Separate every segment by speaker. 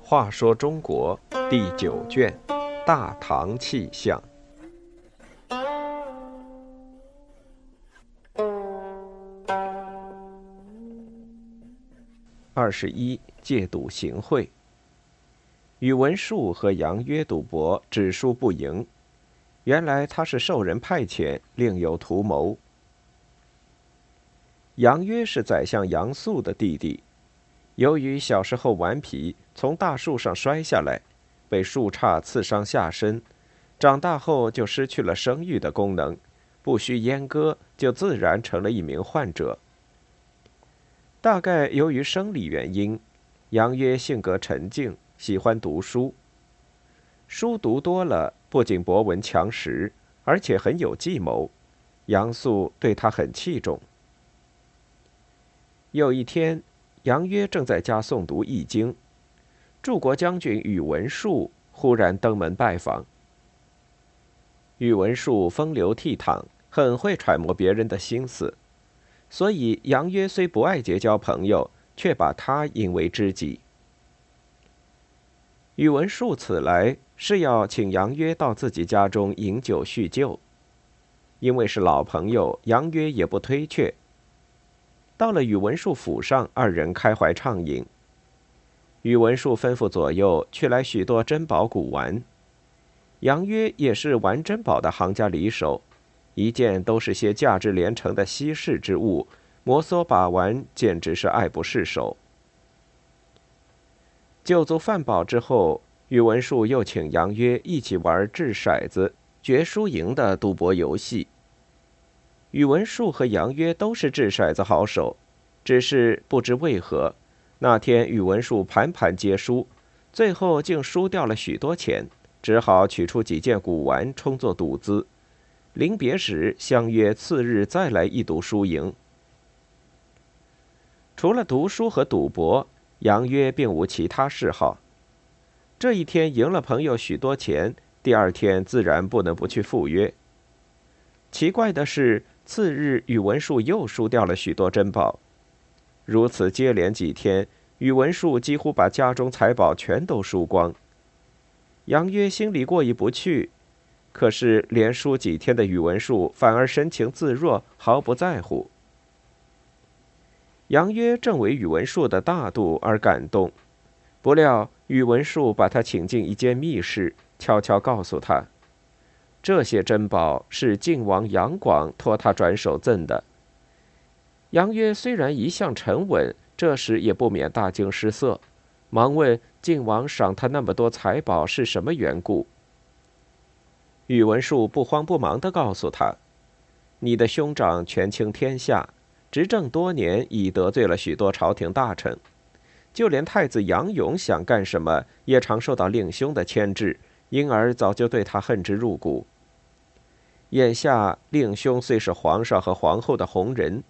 Speaker 1: 话说中国第九卷《大唐气象》二十一，戒赌行贿。宇文述和杨约赌博，只输不赢。原来他是受人派遣，另有图谋。杨约是宰相杨素的弟弟。由于小时候顽皮，从大树上摔下来，被树杈刺伤下身，长大后就失去了生育的功能，不需阉割，就自然成了一名患者。大概由于生理原因，杨约性格沉静，喜欢读书。书读多了，不仅博闻强识，而且很有计谋。杨素对他很器重。有一天。杨约正在家诵读《易经》，柱国将军宇文述忽然登门拜访。宇文述风流倜傥，很会揣摩别人的心思，所以杨约虽不爱结交朋友，却把他引为知己。宇文述此来是要请杨约到自己家中饮酒叙旧，因为是老朋友，杨约也不推却。到了宇文述府上，二人开怀畅饮。宇文述吩咐左右取来许多珍宝古玩，杨约也是玩珍宝的行家里手，一件都是些价值连城的稀世之物，摩挲把玩简直是爱不释手。酒足饭饱之后，宇文述又请杨约一起玩掷骰子、决输赢的赌博游戏。宇文述和杨约都是掷骰子好手，只是不知为何，那天宇文述盘盘皆输，最后竟输掉了许多钱，只好取出几件古玩充作赌资。临别时相约次日再来一赌输赢。除了读书和赌博，杨约并无其他嗜好。这一天赢了朋友许多钱，第二天自然不能不去赴约。奇怪的是。次日，宇文述又输掉了许多珍宝，如此接连几天，宇文述几乎把家中财宝全都输光。杨约心里过意不去，可是连输几天的宇文述反而神情自若，毫不在乎。杨约正为宇文述的大度而感动，不料宇文述把他请进一间密室，悄悄告诉他。这些珍宝是晋王杨广托他转手赠的。杨约虽然一向沉稳，这时也不免大惊失色，忙问晋王赏他那么多财宝是什么缘故。宇文述不慌不忙地告诉他：“你的兄长权倾天下，执政多年，已得罪了许多朝廷大臣，就连太子杨勇想干什么，也常受到令兄的牵制。”因而早就对他恨之入骨。眼下令兄虽是皇上和皇后的红人，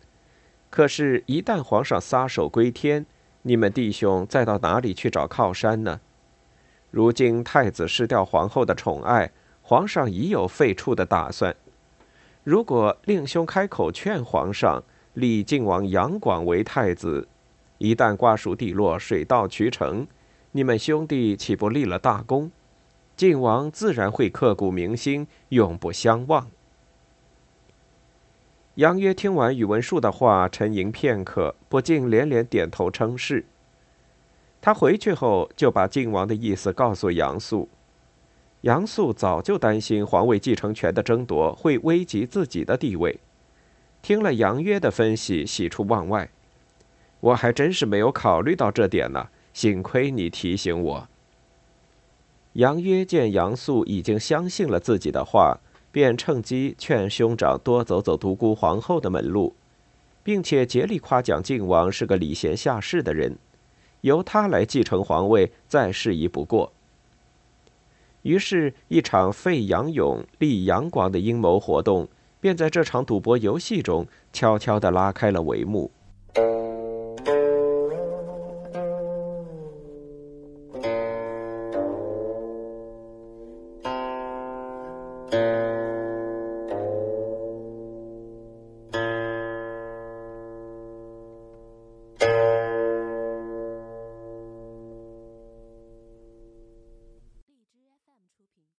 Speaker 1: 可是，一旦皇上撒手归天，你们弟兄再到哪里去找靠山呢？如今太子失掉皇后的宠爱，皇上已有废黜的打算。如果令兄开口劝皇上立晋王杨广为太子，一旦瓜熟蒂落，水到渠成，你们兄弟岂不立了大功？晋王自然会刻骨铭心，永不相忘。杨约听完宇文述的话，沉吟片刻，不禁连连点头称是。他回去后，就把晋王的意思告诉杨素。杨素早就担心皇位继承权的争夺会危及自己的地位，听了杨约的分析，喜出望外。我还真是没有考虑到这点呢，幸亏你提醒我。杨约见杨素已经相信了自己的话，便趁机劝兄长多走走独孤皇后的门路，并且竭力夸奖靖王是个礼贤下士的人，由他来继承皇位再适宜不过。于是，一场废杨勇、立杨广的阴谋活动，便在这场赌博游戏中悄悄地拉开了帷幕。